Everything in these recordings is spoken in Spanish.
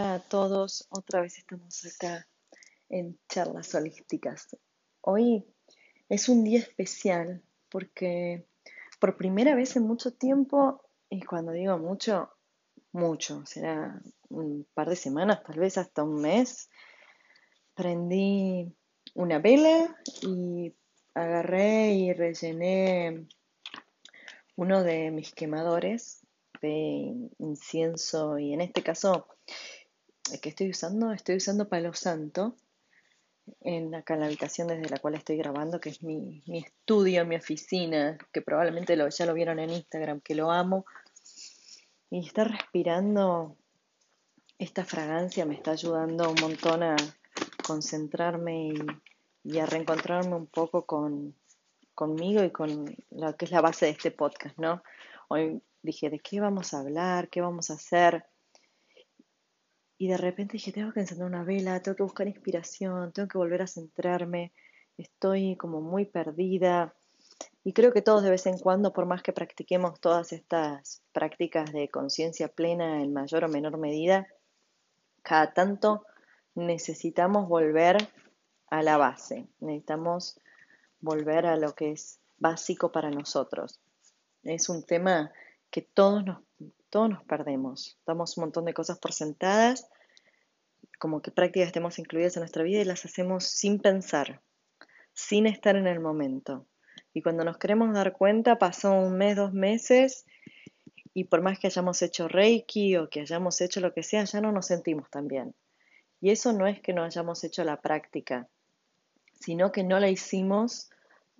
Hola a todos, otra vez estamos acá en charlas holísticas. Hoy es un día especial porque por primera vez en mucho tiempo, y cuando digo mucho, mucho, será un par de semanas, tal vez hasta un mes, prendí una vela y agarré y rellené uno de mis quemadores de incienso y en este caso que estoy usando, estoy usando Palo Santo en acá en la habitación desde la cual estoy grabando, que es mi, estudio, mi oficina, que probablemente ya lo vieron en Instagram, que lo amo. Y estar respirando esta fragancia me está ayudando un montón a concentrarme y, a reencontrarme un poco con, conmigo y con lo que es la base de este podcast, ¿no? Hoy dije, ¿de qué vamos a hablar? ¿Qué vamos a hacer? Y de repente dije, tengo que encender una vela, tengo que buscar inspiración, tengo que volver a centrarme, estoy como muy perdida. Y creo que todos de vez en cuando, por más que practiquemos todas estas prácticas de conciencia plena en mayor o menor medida, cada tanto necesitamos volver a la base, necesitamos volver a lo que es básico para nosotros. Es un tema que todos nos todos nos perdemos. Damos un montón de cosas por sentadas, como que prácticas estemos incluidas en nuestra vida y las hacemos sin pensar, sin estar en el momento. Y cuando nos queremos dar cuenta, pasó un mes, dos meses, y por más que hayamos hecho Reiki o que hayamos hecho lo que sea, ya no nos sentimos tan bien. Y eso no es que no hayamos hecho la práctica, sino que no la hicimos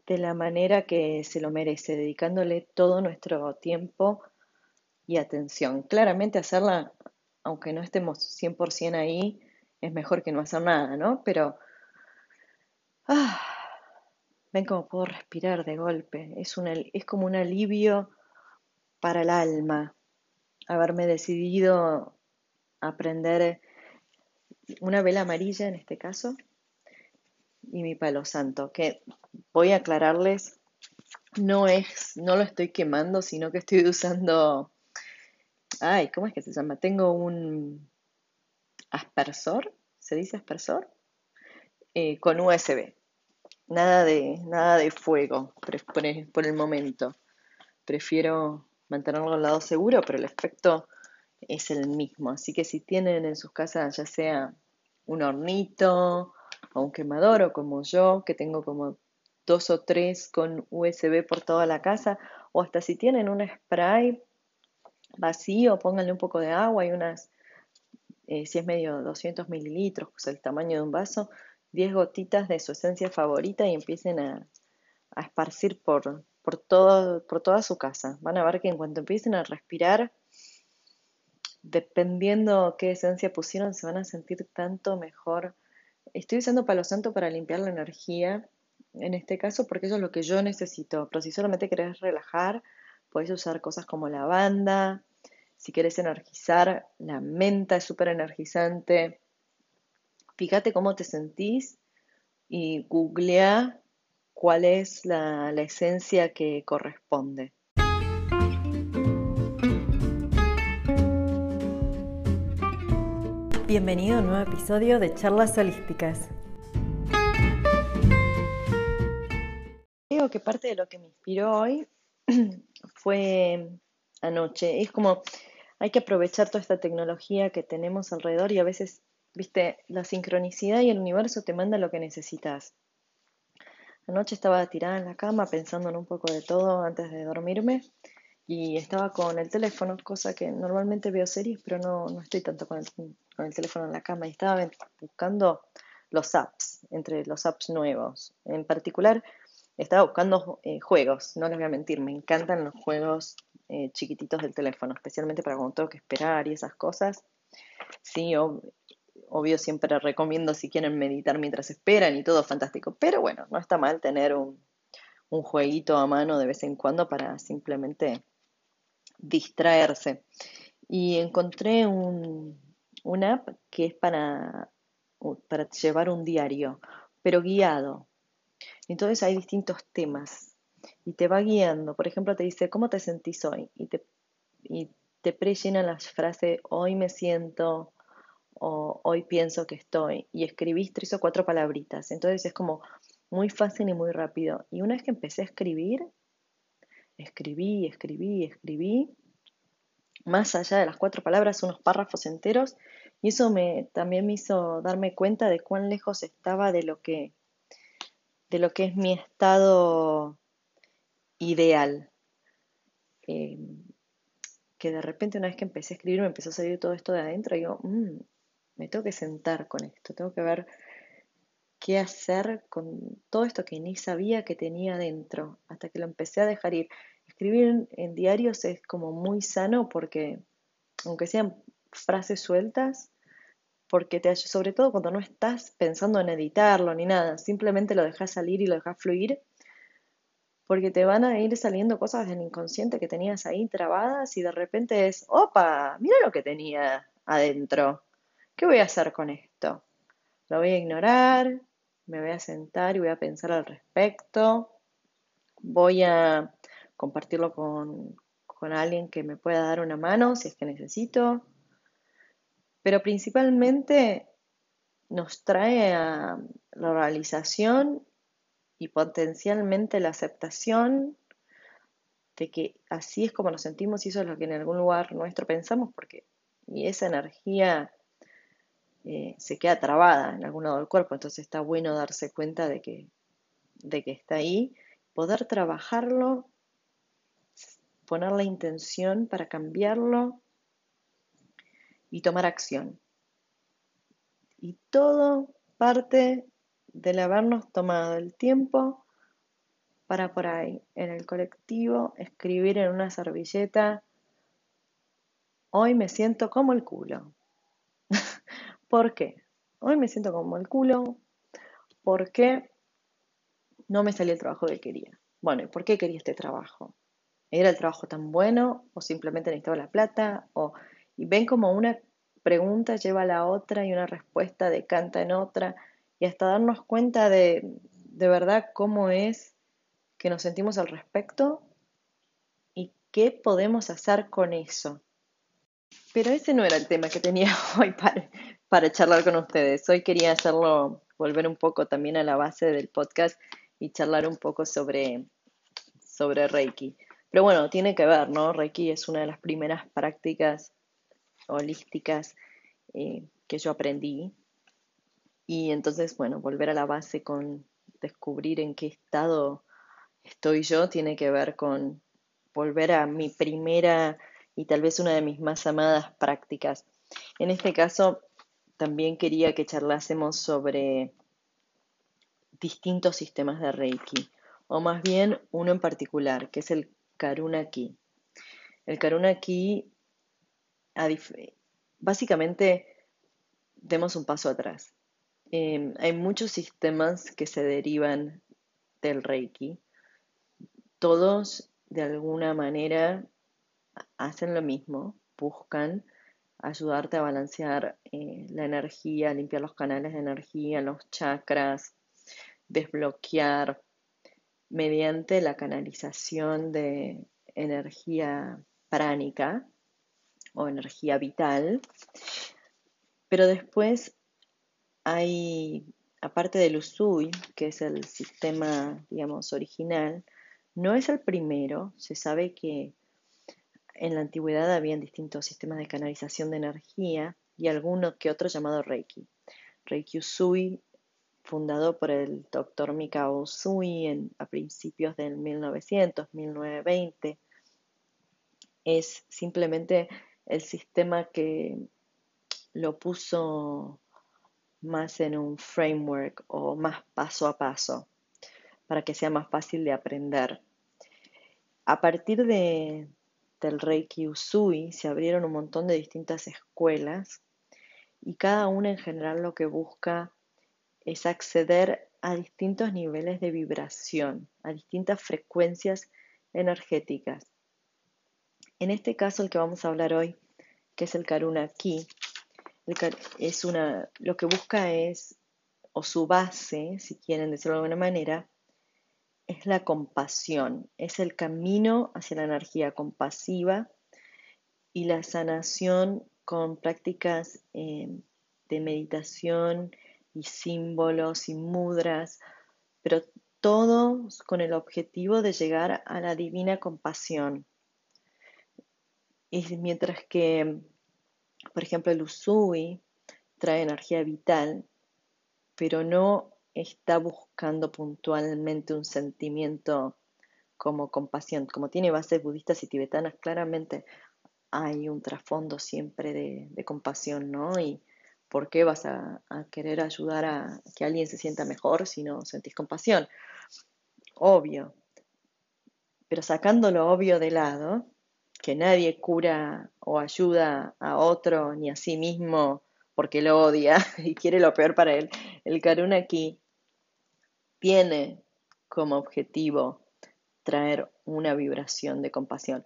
de la manera que se lo merece, dedicándole todo nuestro tiempo y atención. Claramente hacerla, aunque no estemos 100% ahí, es mejor que no hacer nada, ¿no? Pero, ah, ven cómo puedo respirar de golpe. Es, es como un alivio para el alma haberme decidido aprender una vela amarilla en este caso y mi palo santo, que voy a aclararles, no es, no lo estoy quemando, sino que estoy usando Ay, ¿cómo es que se llama? Tengo un aspersor, ¿se dice aspersor? Eh, con USB. Nada de, nada de fuego por el, por el momento. Prefiero mantenerlo al lado seguro, pero el efecto es el mismo. Así que si tienen en sus casas ya sea un hornito o un quemador o como yo, que tengo como dos o tres con USB por toda la casa, o hasta si tienen un spray vacío, pónganle un poco de agua y unas, eh, si es medio 200 mililitros, pues el tamaño de un vaso, 10 gotitas de su esencia favorita y empiecen a, esparcir por, por, todo, por toda su casa. Van a ver que en cuanto empiecen a respirar, dependiendo qué esencia pusieron, se van a sentir tanto mejor. Estoy usando palo santo para limpiar la energía, en este caso, porque eso es lo que yo necesito. Pero si solamente querés relajar, Puedes usar cosas como lavanda. Si quieres energizar, la menta es súper energizante. Fíjate cómo te sentís y googlea cuál es la, la esencia que corresponde. Bienvenido a un nuevo episodio de Charlas Holísticas. Creo que parte de lo que me inspiró hoy fue anoche. Es como, hay que aprovechar toda esta tecnología que tenemos alrededor y a veces, viste, la sincronicidad y el universo te manda lo que necesitas. Anoche estaba tirada en la cama pensando en un poco de todo antes de dormirme y estaba con el teléfono, cosa que normalmente veo series, pero no, no estoy tanto con el, con el teléfono en la cama y estaba buscando los apps, entre los apps nuevos. En particular, estaba buscando eh, juegos, no les voy a mentir, me encantan los juegos eh, chiquititos del teléfono, especialmente para cuando tengo que esperar y esas cosas. Sí, obvio siempre recomiendo si quieren meditar mientras esperan y todo fantástico, pero bueno, no está mal tener un, un jueguito a mano de vez en cuando para simplemente distraerse. Y encontré un, una app que es para, para llevar un diario, pero guiado. Entonces hay distintos temas y te va guiando. Por ejemplo, te dice, ¿cómo te sentís hoy? Y te, y te prellena la frase, hoy me siento o hoy pienso que estoy, y escribís tres o cuatro palabritas. Entonces es como muy fácil y muy rápido. Y una vez que empecé a escribir, escribí, escribí, escribí, más allá de las cuatro palabras, unos párrafos enteros, y eso me, también me hizo darme cuenta de cuán lejos estaba de lo que, de lo que es mi estado ideal. Eh, que de repente una vez que empecé a escribir me empezó a salir todo esto de adentro y yo, mmm, me tengo que sentar con esto, tengo que ver qué hacer con todo esto que ni sabía que tenía dentro, hasta que lo empecé a dejar ir. Escribir en, diarios es como muy sano porque, aunque sean frases sueltas, porque te sobre todo cuando no estás pensando en editarlo ni nada, simplemente lo dejas salir y lo dejas fluir, porque te van a ir saliendo cosas del inconsciente que tenías ahí trabadas y de repente es, opa, mira lo que tenía adentro. ¿Qué voy a hacer con esto? Lo voy a ignorar, me voy a sentar y voy a pensar al respecto, voy a compartirlo con, alguien que me pueda dar una mano si es que necesito, pero principalmente nos trae a la realización y potencialmente la aceptación de que así es como nos sentimos y eso es lo que en algún lugar nuestro pensamos, porque y esa energía eh, se queda trabada en algún lado del cuerpo, entonces está bueno darse cuenta de que, de que está ahí, poder trabajarlo, poner la intención para cambiarlo y tomar acción. Y todo parte del habernos tomado el tiempo para por ahí, en el colectivo, escribir en una servilleta, hoy me siento como el culo. ¿Por qué? Hoy me siento como el culo porque no me salió el trabajo que quería. Bueno, ¿y por qué quería este trabajo? ¿Era el trabajo tan bueno o simplemente necesitaba la plata? O, y ven como una pregunta lleva a la otra y una respuesta decanta en otra y hasta darnos cuenta de, de verdad cómo es que nos sentimos al respecto y qué podemos hacer con eso. Pero ese no era el tema que tenía hoy para, charlar con ustedes. Hoy quería hacerlo, volver un poco también a la base del podcast y charlar un poco sobre, sobre Reiki. Pero bueno, tiene que ver, ¿no? Reiki es una de las primeras prácticas holísticas eh, que yo aprendí. Y entonces, bueno, volver a la base con descubrir en qué estado estoy yo tiene que ver con volver a mi primera y tal vez una de mis más amadas prácticas. En este caso, también quería que charlásemos sobre distintos sistemas de Reiki, o más bien uno en particular, que es el Karuna Ki. El Karuna Ki, básicamente, demos un paso atrás. Em, hay muchos sistemas que se derivan del Reiki. Todos, de alguna manera, hacen lo mismo, buscan ayudarte a balancear eh, la energía, limpiar los canales de energía, los chakras, desbloquear mediante la canalización de energía pránica o energía vital. Pero después hay, aparte del Usui, que es el sistema, digamos, original, no es el primero. Se sabe que en la antigüedad habían distintos sistemas de canalización de energía y alguno que otro llamado Reiki. Reiki Usui, fundado por el doctor Mikao Usui en, a principios del 1900, 1920, es simplemente el sistema que lo puso más en un framework o más paso a paso para que sea más fácil de aprender. A partir de, del Reiki Usui se abrieron un montón de distintas escuelas y cada una en general lo que busca es acceder a distintos niveles de vibración, a distintas frecuencias energéticas. En este caso, el que vamos a hablar hoy, que es el Karuna Ki, es una, lo que busca es, o su base, si quieren decirlo de alguna manera, es la compasión, es el camino hacia la energía compasiva y la sanación con prácticas eh, de meditación y símbolos y mudras, pero todos con el objetivo de llegar a la divina compasión. Y mientras que, por ejemplo, el Usui trae energía vital, pero no está buscando puntualmente un sentimiento como compasión. Como tiene bases budistas y tibetanas, claramente hay un trasfondo siempre de, compasión, ¿no? Y ¿por qué vas a, querer ayudar a que alguien se sienta mejor si no sentís compasión? Obvio. Pero sacando lo obvio de lado, que nadie cura o ayuda a otro ni a sí mismo porque lo odia y quiere lo peor para él. El Karuna aquí tiene como objetivo traer una vibración de compasión.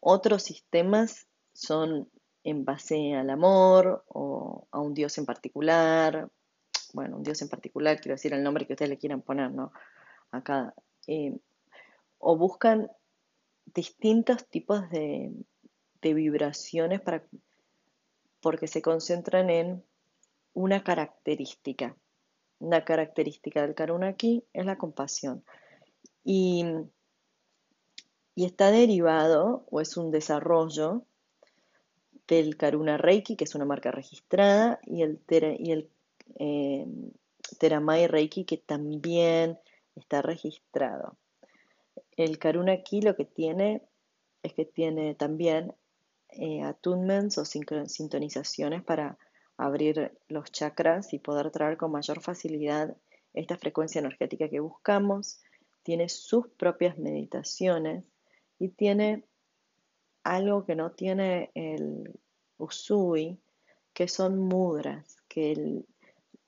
Otros sistemas son en base al amor o a un Dios en particular. Bueno, un Dios en particular, quiero decir el nombre que ustedes le quieran poner, ¿no? Acá. Eh, o buscan distintos tipos de, vibraciones para, porque se concentran en una característica. Una característica del karuna aquí es la compasión. Y, y está derivado o es un desarrollo del Karuna Reiki, que es una marca registrada, y el, y el eh, Teramai Reiki, que también está registrado. El Karuna aquí lo que tiene es que tiene también eh, attunements o sintonizaciones para abrir los chakras y poder traer con mayor facilidad esta frecuencia energética que buscamos. Tiene sus propias meditaciones y tiene algo que no tiene el Usui, que son mudras, que el,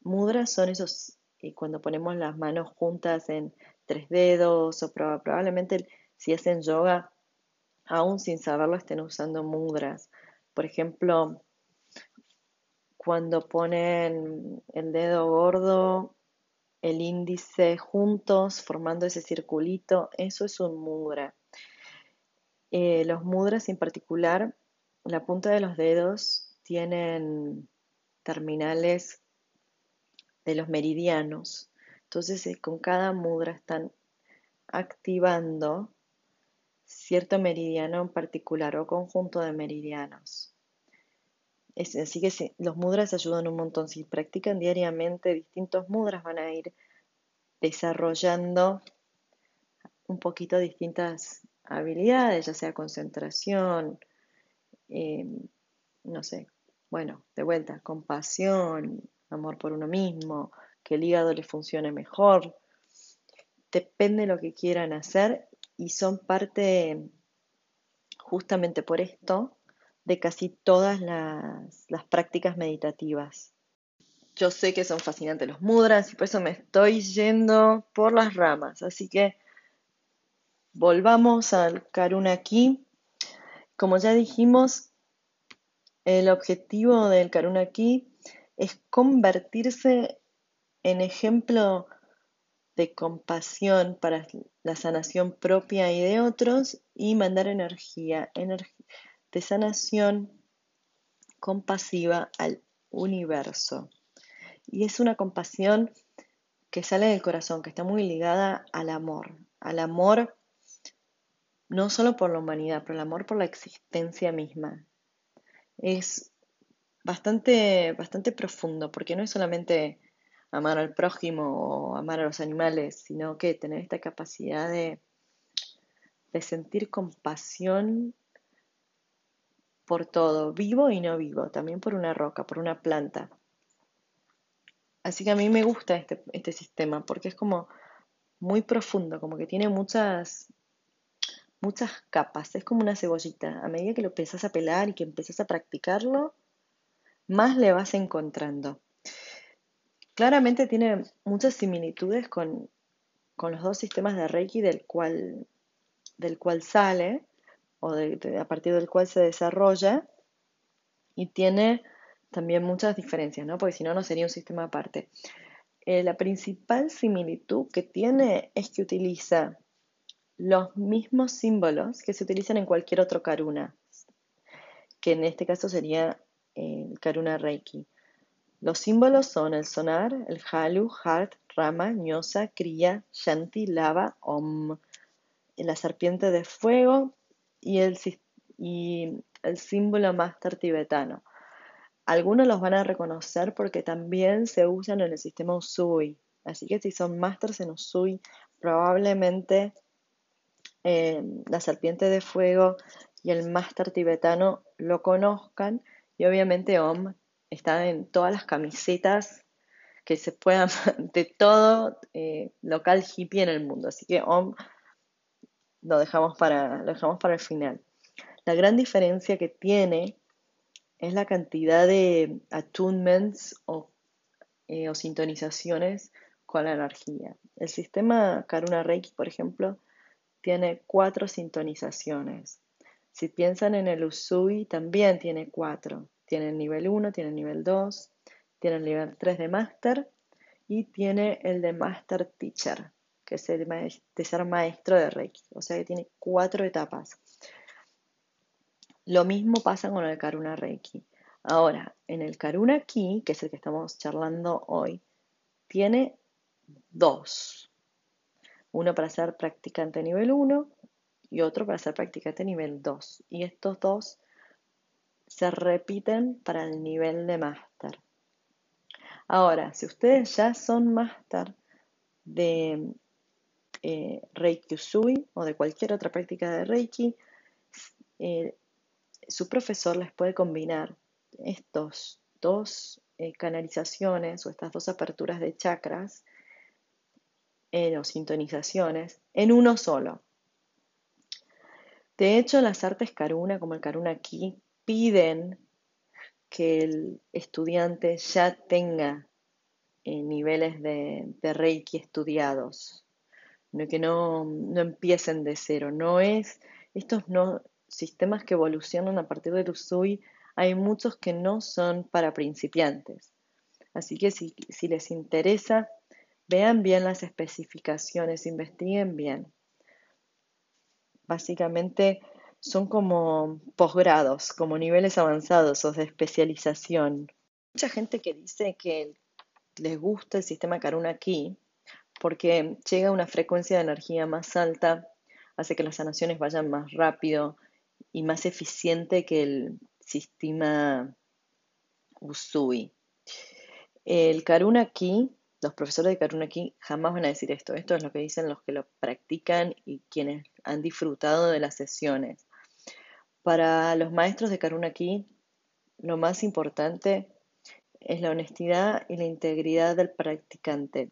mudras son esos, y cuando ponemos las manos juntas en tres dedos, o probablemente si hacen yoga, aún sin saberlo, estén usando mudras. Por ejemplo, cuando ponen el dedo gordo, el índice juntos, formando ese circulito, eso es un mudra. Eh, los mudras en particular, la punta de los dedos tienen terminales de los meridianos. Entonces, eh, con cada mudra están activando cierto meridiano en particular o conjunto de meridianos. así que los mudras ayudan un montón. Si practican diariamente distintos mudras, van a ir desarrollando un poquito distintas habilidades, ya sea concentración, eh, no sé, bueno, de vuelta, compasión, amor por uno mismo, que el hígado le funcione mejor. Depende de lo que quieran hacer y son parte, justamente por esto, de casi todas las, prácticas meditativas. Yo sé que son fascinantes los mudras y por eso me estoy yendo por las ramas. Así que volvamos al Karuna aquí. Como ya dijimos, el objetivo del Karuna aquí es convertirse en ejemplo de compasión para la sanación propia y de otros y mandar energía, de sanación compasiva al universo. Y es una compasión que sale del corazón, que está muy ligada al amor, al amor no solo por la humanidad, pero el amor por la existencia misma. Es bastante, bastante profundo, porque no es solamente amar al prójimo o amar a los animales, sino que tener esta capacidad de, de sentir compasión por todo, vivo y no vivo, también por una roca, por una planta. Así que a mí me gusta este, este sistema porque es como muy profundo, como que tiene muchas, muchas capas, es como una cebollita. A medida que lo empiezas a pelar y que empiezas a practicarlo, más le vas encontrando. Claramente tiene muchas similitudes con, los dos sistemas de Reiki del cual, del cual sale o a partir del cual se desarrolla y tiene también muchas diferencias, ¿no? Porque si no, no sería un sistema aparte. Eh, la principal similitud que tiene es que utiliza los mismos símbolos que se utilizan en cualquier otro karuna, que en este caso sería el karuna reiki. Los símbolos son el sonar, el halu, hart, rama, ñosa, kriya, shanti, lava, om, la serpiente de fuego y el, símbolo máster tibetano. Algunos los van a reconocer porque también se usan en el sistema Usui. Así que si son masters en Usui, probablemente eh, la serpiente de fuego y el máster tibetano lo conozcan. Y obviamente Om está en todas las camisetas que se puedan de todo eh, local hippie en el mundo. Así que Om lo dejamos para, lo dejamos para el final. La gran diferencia que tiene es la cantidad de attunements eh, o, sintonizaciones con la energía. El sistema Karuna Reiki, por ejemplo, tiene cuatro sintonizaciones. Si piensan en el Usui, también tiene cuatro. Tiene el nivel 1, tiene el nivel 2, tiene el nivel 3 de Master y tiene el de Master Teacher, que es el de ser maestro de Reiki. O sea que tiene cuatro etapas. Lo mismo pasa con el Karuna Reiki. Ahora, en el Karuna Ki, que es el que estamos charlando hoy, tiene dos. Uno para ser practicante nivel 1 y otro para ser practicante nivel 2. Y estos dos se repiten para el nivel de máster. Ahora, si ustedes ya son máster de eh, Reiki Usui o de cualquier otra práctica de Reiki, eh, su profesor les puede combinar estos dos eh, canalizaciones o estas dos aperturas de chakras o sintonizaciones en uno solo. De hecho, las artes Karuna, como el Karuna Ki, piden que el estudiante ya tenga eh, niveles de, Reiki estudiados, que no, no empiecen de cero. No es, estos no, sistemas que evolucionan a partir del Usui, hay muchos que no son para principiantes. Así que si, les interesa, vean bien las especificaciones, investiguen bien. Básicamente son como posgrados, como niveles avanzados o de especialización. Mucha gente que dice que les gusta el sistema Karuna aquí porque llega a una frecuencia de energía más alta, hace que las sanaciones vayan más rápido, y más eficiente que el sistema Usui. El Karuna Ki, los profesores de Karuna Ki jamás van a decir esto. Esto es lo que dicen los que lo practican y quienes han disfrutado de las sesiones. Para los maestros de Karuna Ki, lo más importante es la honestidad y la integridad del practicante.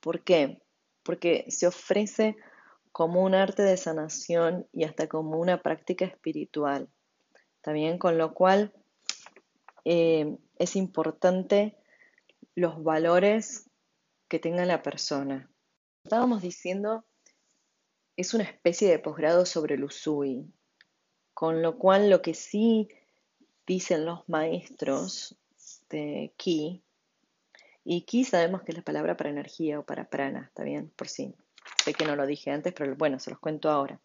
¿Por qué? Porque se ofrece como un arte de sanación y hasta como una práctica espiritual. También con lo cual eh, es importante los valores que tenga la persona. Estábamos diciendo, es una especie de posgrado sobre el Usui, con lo cual lo que sí dicen los maestros de Ki, y Ki sabemos que es la palabra para energía o para prana, ¿está bien? Por sí sé que no lo dije antes, pero bueno, se los cuento ahora,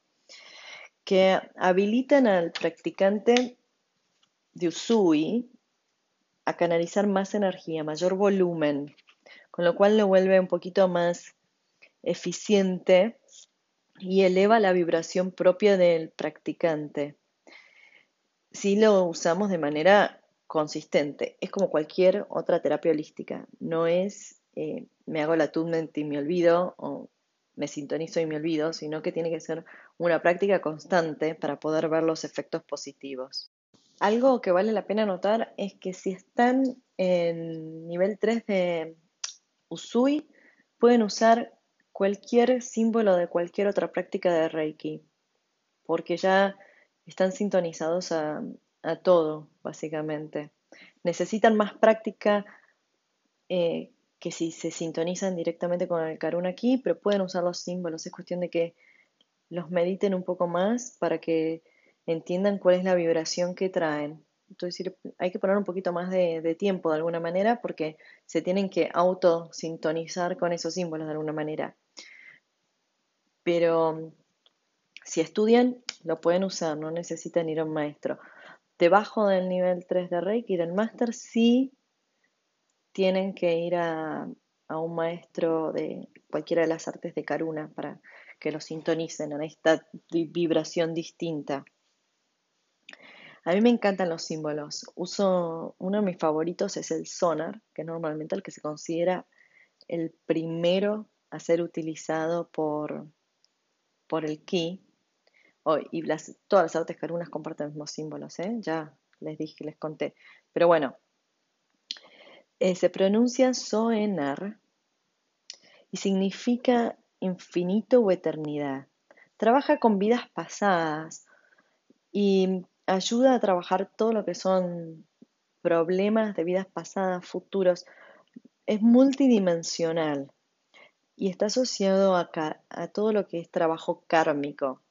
que habilitan al practicante de Usui a canalizar más energía, mayor volumen, con lo cual lo vuelve un poquito más eficiente y eleva la vibración propia del practicante. Si lo usamos de manera consistente, es como cualquier otra terapia holística, no es eh, me hago la attunement y me olvido o me sintonizo y me olvido, sino que tiene que ser una práctica constante para poder ver los efectos positivos. Algo que vale la pena notar es que si están en nivel 3 de Usui, pueden usar cualquier símbolo de cualquier otra práctica de Reiki, porque ya están sintonizados a, todo, básicamente. Necesitan más práctica eh, que si se sintonizan directamente con el Karuna aquí, pero pueden usar los símbolos. Es cuestión de que los mediten un poco más para que entiendan cuál es la vibración que traen. Entonces hay que poner un poquito más de, tiempo de alguna manera porque se tienen que auto sintonizar con esos símbolos de alguna manera. Pero si estudian, lo pueden usar, no necesitan ir a un maestro. Debajo del nivel 3 de Reiki, del máster, sí tienen que ir a, a un maestro de cualquiera de las artes de Karuna para que lo sintonicen en esta vibración distinta. A mí me encantan los símbolos. Uso uno de mis favoritos es el sonar, que es normalmente el que se considera el primero a ser utilizado por, por el ki. Oh, y todas las artes carunas comparten los mismos símbolos, ¿eh? ya les dije, les conté. Pero bueno, eh, se pronuncia soenar y significa infinito o eternidad. Trabaja con vidas pasadas y ayuda a trabajar todo lo que son problemas de vidas pasadas, futuros. Es multidimensional y está asociado a todo lo que es trabajo kármico.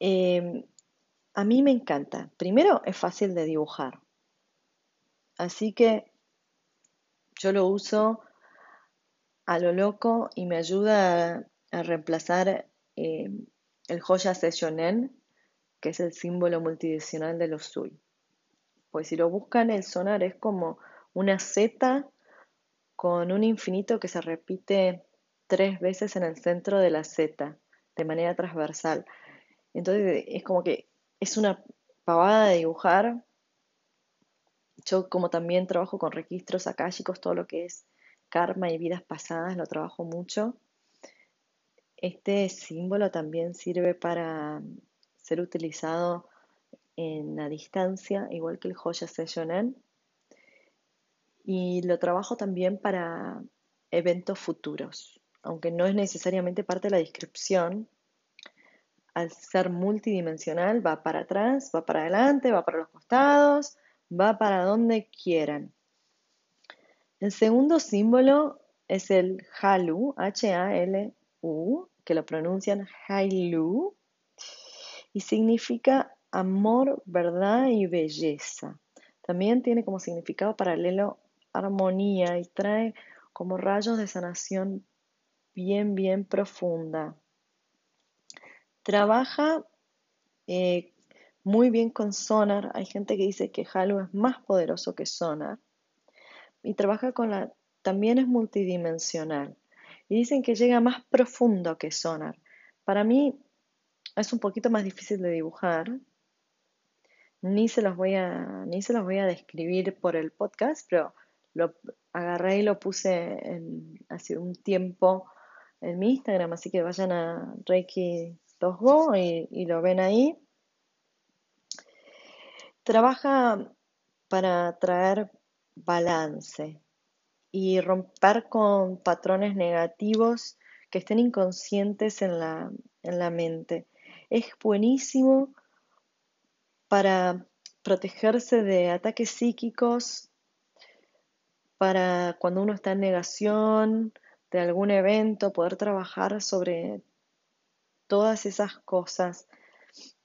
Em, a mí me encanta. Primero es fácil de dibujar. Así que yo lo uso a lo loco y me ayuda a, reemplazar eh, el Joya Sessionen, que es el símbolo multidimensional de los Sui. Pues si lo buscan, el sonar es como una Z con un infinito que se repite tres veces en el centro de la Z, de manera transversal. Entonces es como que es una pavada de dibujar. Yo como también trabajo con registros akáshicos, todo lo que es karma y vidas pasadas, lo trabajo mucho. Este símbolo también sirve para ser utilizado en la distancia, igual que el Joya Sessionen. Y lo trabajo también para eventos futuros, aunque no es necesariamente parte de la descripción. Al ser multidimensional, va para atrás, va para adelante, va para los costados, va para donde quieran. El segundo símbolo es el Halu, H-A-L-U, que lo pronuncian Hailu, y significa amor, verdad y belleza. También tiene como significado paralelo armonía y trae como rayos de sanación bien, bien profunda. Trabaja eh, muy bien con Sonar. Hay gente que dice que Halu es más poderoso que Sonar y trabaja con la, también es multidimensional. Y dicen que llega más profundo que Sonar. Para mí es un poquito más difícil de dibujar. Ni se los voy a, ni se los voy a describir por el podcast, pero lo agarré y lo puse hace un tiempo en mi Instagram, así que vayan a Reiki 2Go y, y lo ven ahí. Trabaja para traer balance y romper con patrones negativos que estén inconscientes en la, en la mente. Es buenísimo para protegerse de ataques psíquicos, para cuando uno está en negación de algún evento, poder trabajar sobre todas esas cosas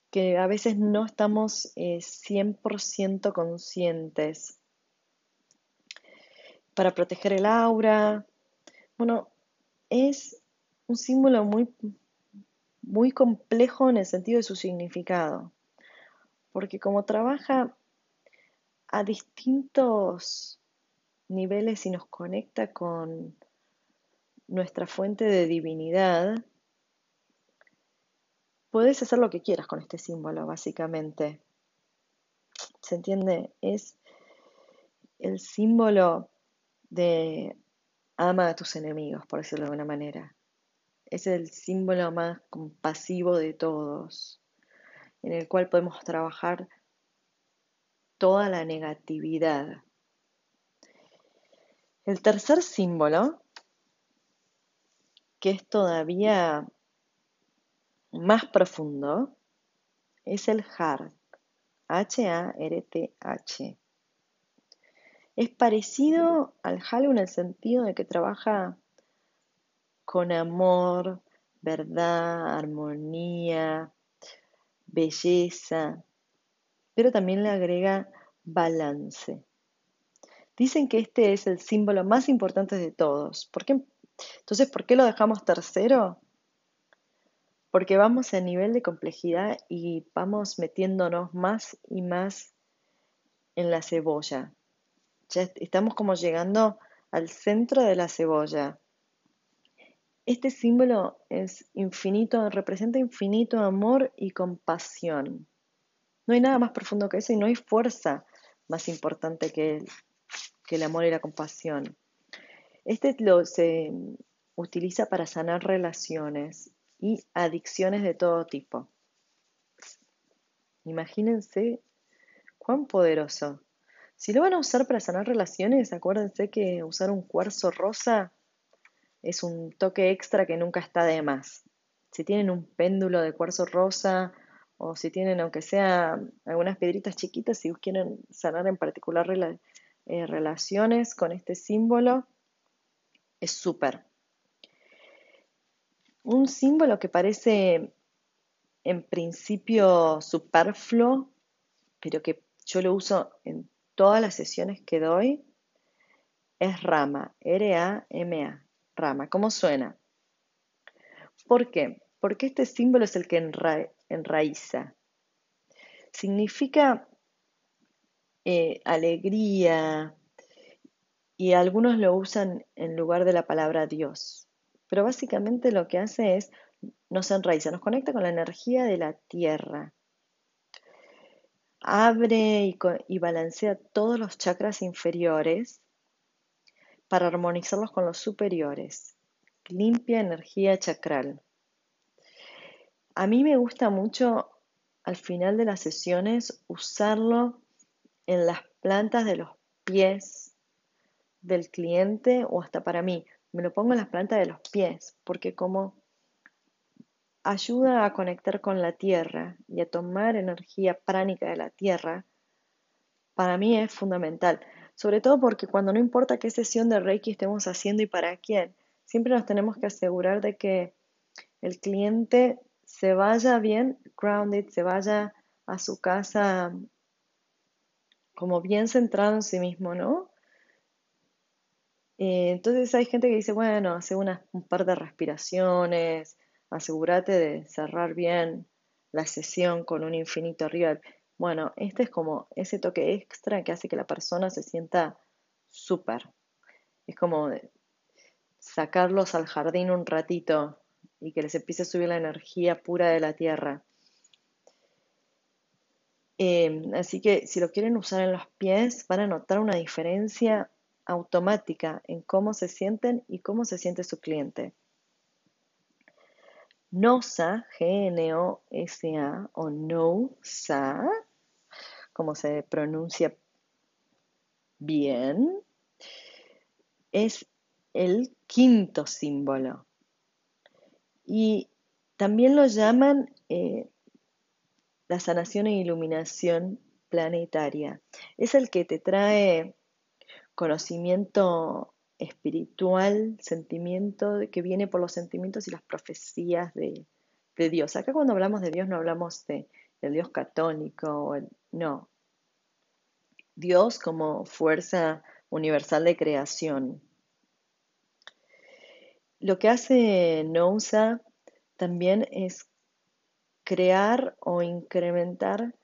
que a veces no estamos 100% eh, conscientes para proteger el aura. Bueno, es un símbolo muy, muy complejo en el sentido de su significado, porque como trabaja a distintos niveles y nos conecta con nuestra fuente de divinidad, puedes hacer lo que quieras con este símbolo, básicamente. ¿Se entiende? Es el símbolo de ama a tus enemigos, por decirlo de alguna manera. Es el símbolo más compasivo de todos, en el cual podemos trabajar toda la negatividad. El tercer símbolo, que es todavía más profundo, es el Hart, H-A-R-T-H. Es parecido al Halo en el sentido de que trabaja con amor, verdad, armonía, belleza, pero también le agrega balance. Dicen que este es el símbolo más importante de todos. ¿Por qué? Entonces, ¿por qué lo dejamos tercero? Porque vamos a nivel de complejidad y vamos metiéndonos más y más en la cebolla Ya estamos como llegando al centro de la cebolla. Este símbolo es infinito, representa infinito amor y compasión. No hay nada más profundo que eso y no hay fuerza más importante que el, que el amor y la compasión. Este lo, se utiliza para sanar relaciones y adicciones de todo tipo. Imagínense cuán poderoso. Si lo van a usar para sanar relaciones, acuérdense que usar un cuarzo rosa es un toque extra que nunca está de más. Si tienen un péndulo de cuarzo rosa o si tienen, aunque sea algunas piedritas chiquitas, si quieren sanar en particular eh, relaciones con este símbolo, es súper. Un símbolo que parece en principio superfluo, pero que yo lo uso en todas las sesiones que doy, es rama, R-A-M-A, rama. ¿Cómo suena? ¿Por qué? Porque este símbolo es el que enraiza. Significa eh, alegría y algunos lo usan en lugar de la palabra Dios. Pero básicamente lo que hace es nos enraiza, nos conecta con la energía de la tierra. Abre y, balancea todos los chakras inferiores para armonizarlos con los superiores. Limpia energía chakral. A mí me gusta mucho al final de las sesiones usarlo en las plantas de los pies del cliente o hasta para mí. Me lo pongo en las plantas de los pies porque como ayuda a conectar con la tierra y a tomar energía pránica de la tierra, para mí es fundamental. Sobre todo porque cuando no importa qué sesión de Reiki estemos haciendo y para quién, siempre nos tenemos que asegurar de que el cliente se vaya bien grounded, se vaya a su casa como bien centrado en sí mismo, ¿no? Eh, entonces hay gente que dice, bueno, hace un par de respiraciones, asegúrate de cerrar bien la sesión con un infinito arriba. Bueno, este es como ese toque extra que hace que la persona se sienta súper. Es como sacarlos al jardín un ratito y que les empiece a subir la energía pura de la tierra. Em, así que si lo quieren usar en los pies, van a notar una diferencia automática en cómo se sienten y cómo se siente su cliente. NOSA, G-N-O-S-A o NOSA, como se pronuncia bien, es el quinto símbolo. Y también lo llaman eh, la sanación e iluminación planetaria. Es el que te trae conocimiento espiritual, sentimiento que viene por los sentimientos y las profecías de, Dios. Acá cuando hablamos de Dios no hablamos de, del Dios católico, no. Dios como fuerza universal de creación. Lo que hace Nousa también es crear o incrementar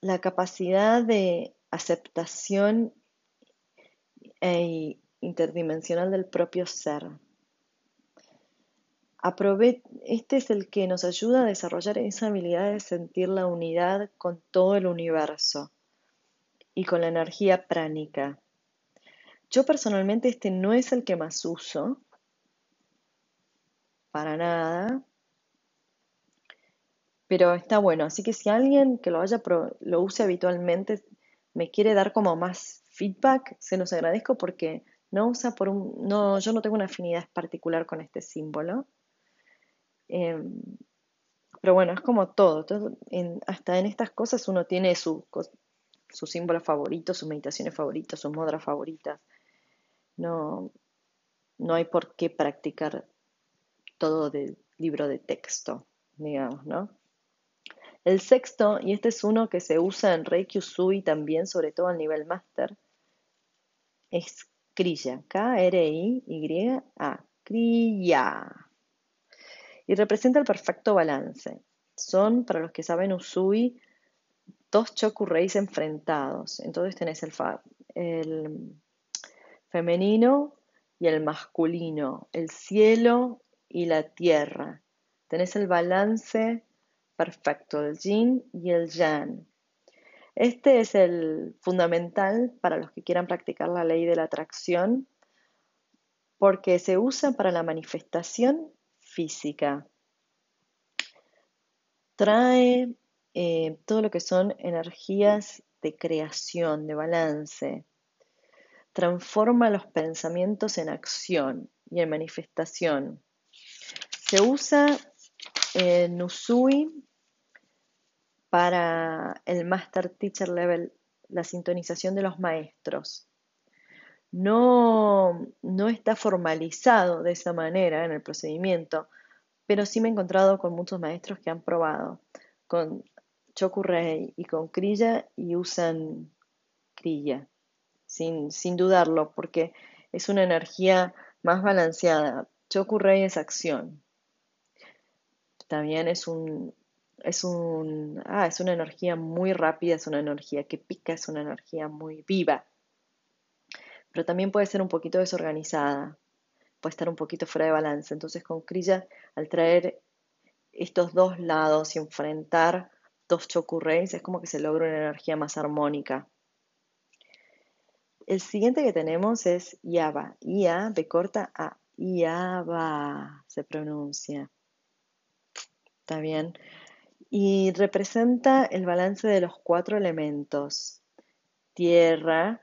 la capacidad de aceptación e interdimensional del propio ser. este es el que nos ayuda a desarrollar esa habilidad de sentir la unidad con todo el universo y con la energía pránica. Yo personalmente este no es el que más uso, para nada, pero está bueno. Así que si alguien que lo haya lo use habitualmente me quiere dar como más feedback, se los agradezco porque no usa por un, no, yo no tengo una afinidad particular con este símbolo. Em, pero bueno, es como todo, hasta en estas cosas uno tiene su, su símbolo favorito, sus meditaciones favoritas, sus modras favoritas. No, no hay por qué practicar todo del libro de texto, digamos, ¿no? El sexto, y este es uno que se usa en Reiki Usui también, sobre todo a nivel máster, es Kriya, K-R-I-Y-A, Kriya. Y representa el perfecto balance. Son, para los que saben Usui, dos Choku Reis enfrentados. Entonces tenés el, el femenino y el masculino, el cielo y la tierra. Tenés el balance perfecto, el yin y el yang. Este es el fundamental para los que quieran practicar la ley de la atracción porque se usa para la manifestación física. Trae eh, todo lo que son energías de creación, de balance. Transforma los pensamientos en acción y en manifestación. Se usa en Usui para el Master Teacher Level, la sintonización de los maestros. No, no está formalizado de esa manera en el procedimiento, pero sí me he encontrado con muchos maestros que han probado con Chokurei y con Kriya y usan Kriya, sin, sin dudarlo, porque es una energía más balanceada. Chokurei es acción. También es un, es un, ah, es una energía muy rápida, es una energía que pica, es una energía muy viva. Pero también puede ser un poquito desorganizada, puede estar un poquito fuera de balance. Entonces con Kriya, al traer estos dos lados y enfrentar dos chokurreis es como que se logra una energía más armónica. El siguiente que tenemos es Yaba. Ia de corta a Yaba se pronuncia. ¿Está bien? Y representa el balance de los cuatro elementos. Tierra,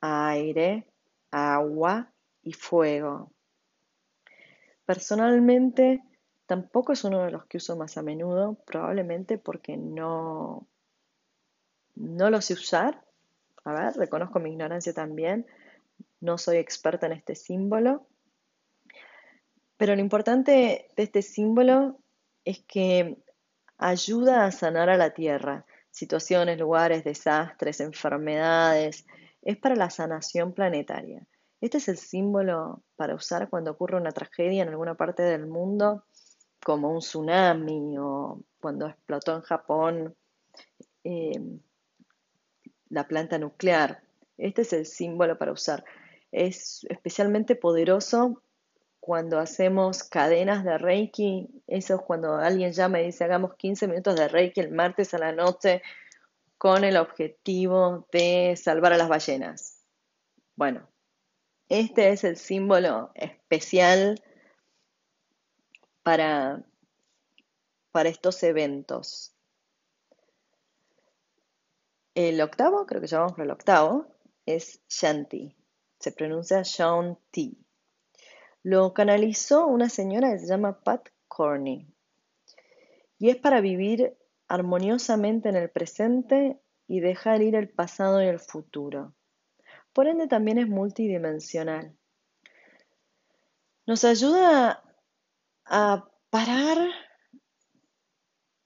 aire, agua y fuego. Personalmente Tampoco es uno de los que uso más a menudo, probablemente porque no, no lo sé usar. A ver, reconozco mi ignorancia también. No soy experta en este símbolo. Pero lo importante de este símbolo es que ayuda a sanar a la tierra. Situaciones, lugares, desastres, enfermedades. Es para la sanación planetaria. Este es el símbolo para usar cuando ocurre una tragedia en alguna parte del mundo como un tsunami o cuando explotó en Japón em, la planta nuclear. Este es el símbolo para usar. Es especialmente poderoso cuando hacemos cadenas de Reiki. Eso es cuando alguien llama y dice hagamos 15 minutos de Reiki el martes a la noche con el objetivo de salvar a las ballenas. Bueno, este es el símbolo especial para, para estos eventos. El octavo, creo que llamamos el octavo, es Shanti. Se pronuncia Shanti. Lo canalizó una señora que se llama Pat Corney. Y es para vivir armoniosamente en el presente y dejar ir el pasado y el futuro. Por ende también es multidimensional. Nos ayuda a parar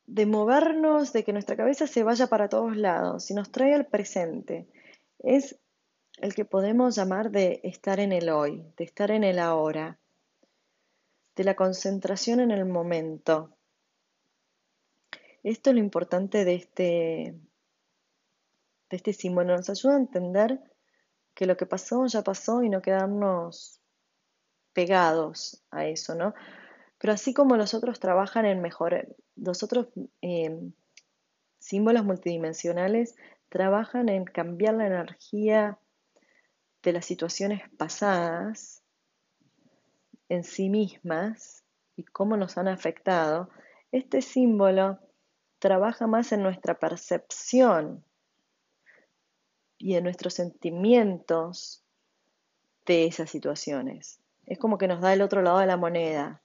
de movernos, de que nuestra cabeza se vaya para todos lados y nos trae al presente. Es el que podemos llamar de estar en el hoy, de estar en el ahora, de la concentración en el momento. Esto es lo importante de este, de este símbolo. Nos ayuda a entender que lo que pasó ya pasó y no quedarnos pegados a eso, ¿no? Pero así como los otros trabajan en mejorar, los otros em, símbolos multidimensionales trabajan en cambiar la energía de las situaciones pasadas en sí mismas y cómo nos han afectado, este símbolo trabaja más en nuestra percepción y en nuestros sentimientos de esas situaciones. Es como que nos da el otro lado de la moneda.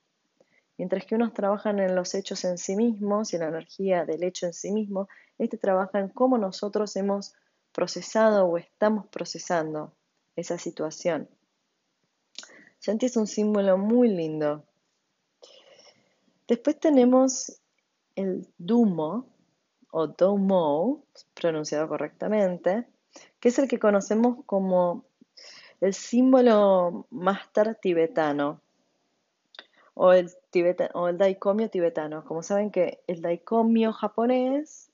Mientras que unos trabajan en los hechos en sí mismos y en la energía del hecho en sí mismo, este trabaja en cómo nosotros hemos procesado o estamos procesando esa situación. Shanti es un símbolo muy lindo. Después tenemos el Dumo o Domo, pronunciado correctamente, que es el que conocemos como el símbolo máster tibetano o el, o el daicomio tibetano. Como saben que el daicomio japonés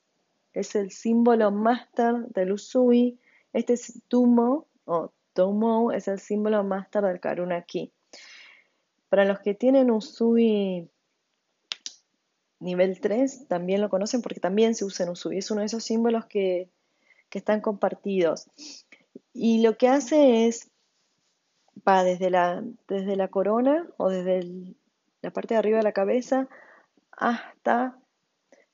es el símbolo máster del usui Este es Tumo o Tomo, es el símbolo máster del Karuna Ki. Para los que tienen Usui nivel 3, también lo conocen porque también se usa en Usui. Es uno de esos símbolos que, que están compartidos. Y lo que hace es, va desde la, desde la corona o desde la parte de arriba de la cabeza hasta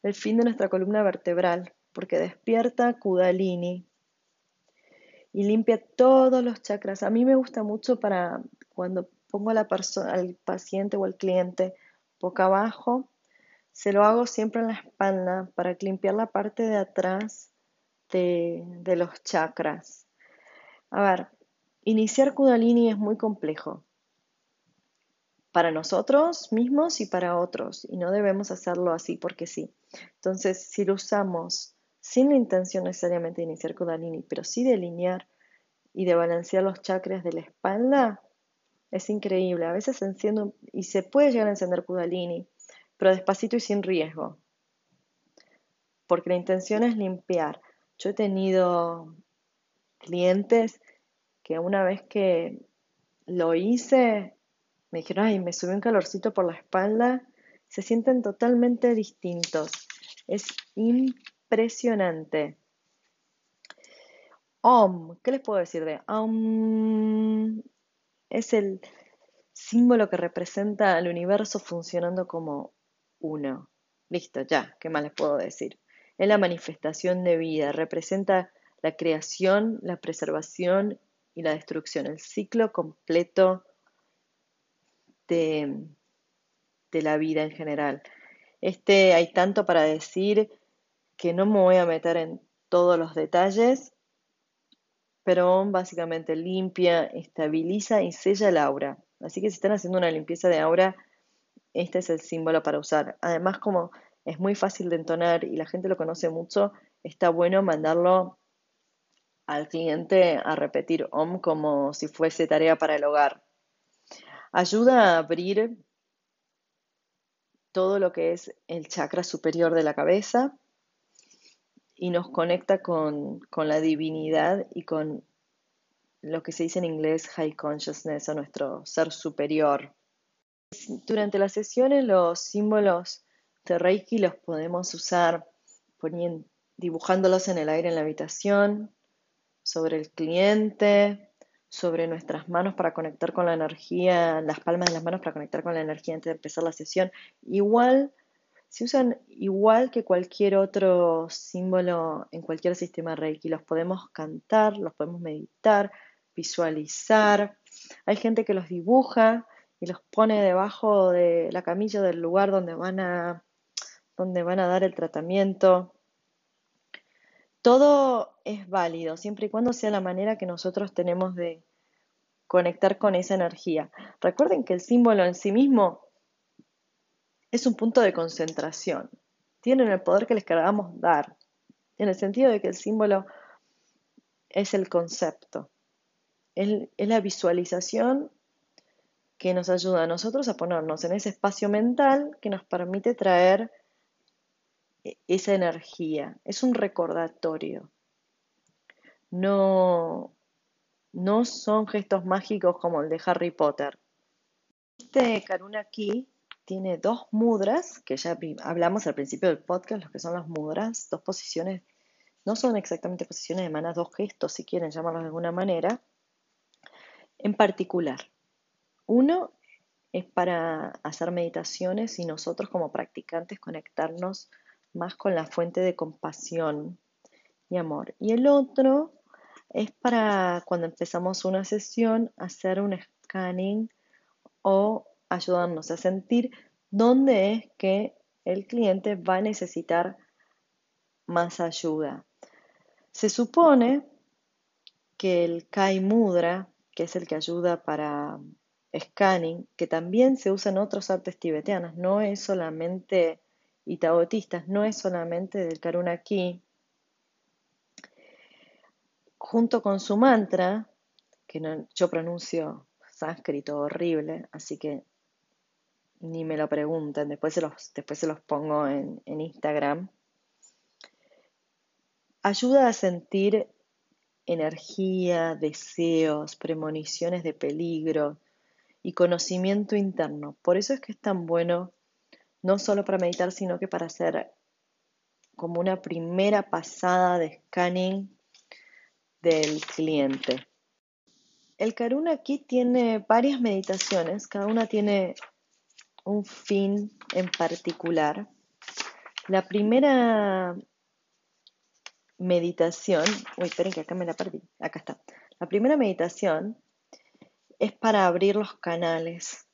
el fin de nuestra columna vertebral, porque despierta Kudalini y limpia todos los chakras. A mí me gusta mucho para cuando pongo al paciente o al cliente boca abajo, se lo hago siempre en la espalda para limpiar la parte de atrás de, de los chakras. A ver, iniciar Kundalini es muy complejo para nosotros mismos y para otros, y no debemos hacerlo así porque sí. Entonces, si lo usamos sin la intención necesariamente de iniciar Kundalini, pero sí de alinear y de balancear los chakras de la espalda, es increíble. A veces enciendo y se puede llegar a encender Kundalini, pero despacito y sin riesgo. Porque la intención es limpiar. Yo he tenido clientes que una vez que lo hice, me dijeron, ay, me subió un calorcito por la espalda, se sienten totalmente distintos. Es impresionante. Om, ¿qué les puedo decir de Om? Es el símbolo que representa al universo funcionando como uno. Listo, ya, ¿qué más les puedo decir? Es la manifestación de vida, representa la creación, la preservación y la destrucción, el ciclo completo de, de la vida en general. Este hay tanto para decir que no me voy a meter en todos los detalles, pero básicamente limpia, estabiliza y sella el aura. Así que si están haciendo una limpieza de aura, este es el símbolo para usar. Además, como es muy fácil de entonar y la gente lo conoce mucho, está bueno mandarlo al cliente a repetir OM como si fuese tarea para el hogar. Ayuda a abrir todo lo que es el chakra superior de la cabeza y nos conecta con, con la divinidad y con lo que se dice en inglés high consciousness o nuestro ser superior. Durante las sesiones los símbolos de Reiki los podemos usar poniendo, dibujándolos en el aire en la habitación, sobre el cliente, sobre nuestras manos para conectar con la energía, las palmas de las manos para conectar con la energía antes de empezar la sesión. Igual, se usan igual que cualquier otro símbolo en cualquier sistema Reiki. Los podemos cantar, los podemos meditar, visualizar. Hay gente que los dibuja y los pone debajo de la camilla del lugar donde van a, donde van a dar el tratamiento. Todo es válido, siempre y cuando sea la manera que nosotros tenemos de conectar con esa energía. Recuerden que el símbolo en sí mismo es un punto de concentración. Tienen el poder que les queramos dar, en el sentido de que el símbolo es el concepto, es, la visualización que nos ayuda a nosotros a ponernos en ese espacio mental que nos permite traer esa energía. Es un recordatorio. No, no son gestos mágicos como el de Harry Potter. Este Karuna aquí tiene dos mudras, que ya hablamos al principio del podcast, los que son las mudras, dos posiciones, no son exactamente posiciones de manas, dos gestos, si quieren llamarlos de alguna manera, en particular. Uno es para hacer meditaciones y nosotros como practicantes conectarnos más con la fuente de compasión y amor. Y el otro es para cuando empezamos una sesión hacer un scanning o ayudarnos a sentir dónde es que el cliente va a necesitar más ayuda. Se supone que el Kai Mudra, que es el que ayuda para scanning, que también se usa en otros artes tibetanas, no es solamente y no es solamente del Karuna Ki, junto con su mantra, que yo pronuncio sánscrito horrible, así que ni me lo pregunten, después se los, después se los pongo en, en Instagram, ayuda a sentir energía, deseos, premoniciones de peligro y conocimiento interno. Por eso es que es tan bueno no solo para meditar, sino que para hacer como una primera pasada de scanning del cliente. El Karuna aquí tiene varias meditaciones, cada una tiene un fin en particular. La primera meditación, uy, esperen que acá me la perdí, acá está. La primera meditación es para abrir los canales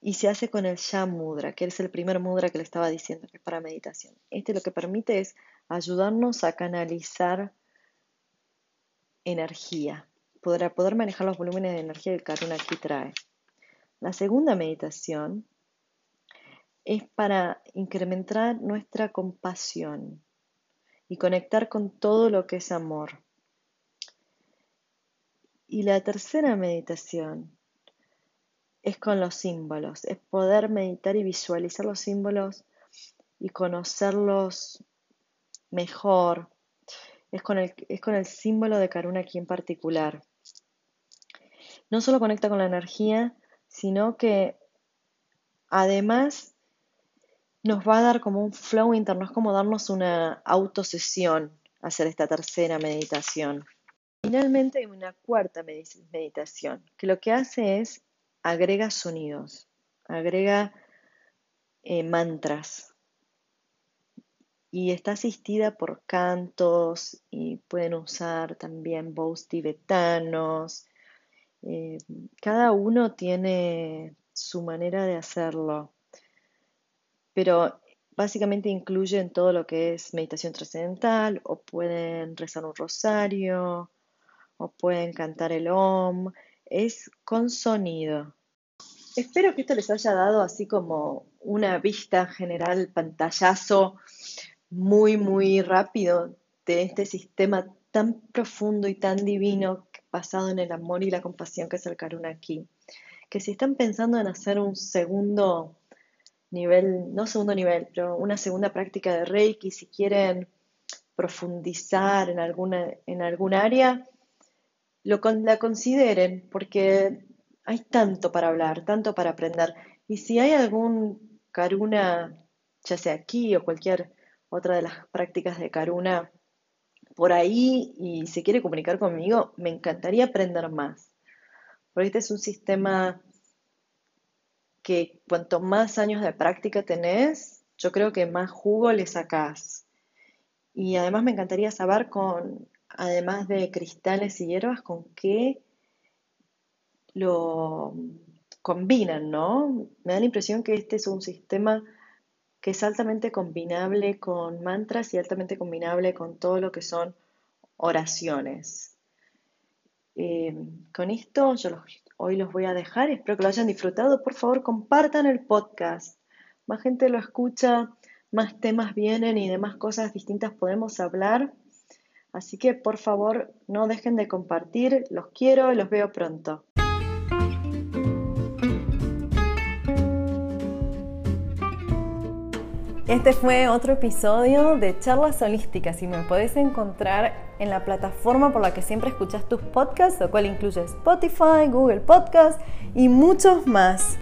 y se hace con el Sham Mudra, que es el primer mudra que le estaba diciendo, que es para meditación. Este lo que permite es ayudarnos a canalizar energía, para poder manejar los volúmenes de energía que el Karuna aquí trae. La segunda meditación es para incrementar nuestra compasión y conectar con todo lo que es amor. Y la tercera meditación es con los símbolos, es poder meditar y visualizar los símbolos y conocerlos mejor. Es con el, es con el símbolo de Karuna aquí en particular. No solo conecta con la energía, sino que además nos va a dar como un flow interno, es como darnos una autosesión hacer esta tercera meditación. Finalmente hay una cuarta meditación, que lo que hace es agrega sonidos, agrega eh, mantras y está asistida por cantos y pueden usar también bows tibetanos. Eh, cada uno tiene su manera de hacerlo, pero básicamente incluyen todo lo que es meditación trascendental o pueden rezar un rosario o pueden cantar el om. Es con sonido. Espero que esto les haya dado así como una vista general, pantallazo muy, muy rápido de este sistema tan profundo y tan divino basado en el amor y la compasión que es el Karuna aquí. Que si están pensando en hacer un segundo nivel, no segundo nivel, pero una segunda práctica de Reiki, si quieren profundizar en alguna, en algún área, lo, la consideren, porque hay tanto para hablar, tanto para aprender. Y si hay algún Karuna, ya sea aquí o cualquier otra de las prácticas de Karuna por ahí y se quiere comunicar conmigo, me encantaría aprender más. Porque este es un sistema que cuanto más años de práctica tenés, yo creo que más jugo le sacás. Y además me encantaría saber con, además de cristales y hierbas, con qué lo combinan, ¿no? Me da la impresión que este es un sistema que es altamente combinable con mantras y altamente combinable con todo lo que son oraciones. Eh, con esto yo hoy los voy a dejar, espero que lo hayan disfrutado. Por favor, compartan el podcast. Más gente lo escucha, más temas vienen y de más cosas distintas podemos hablar. Así que por favor no dejen de compartir. Los quiero y los veo pronto. Este fue otro episodio de Charlas Holísticas y me podés encontrar en la plataforma por la que siempre escuchas tus podcasts, lo cual incluye Spotify, Google Podcasts y muchos más.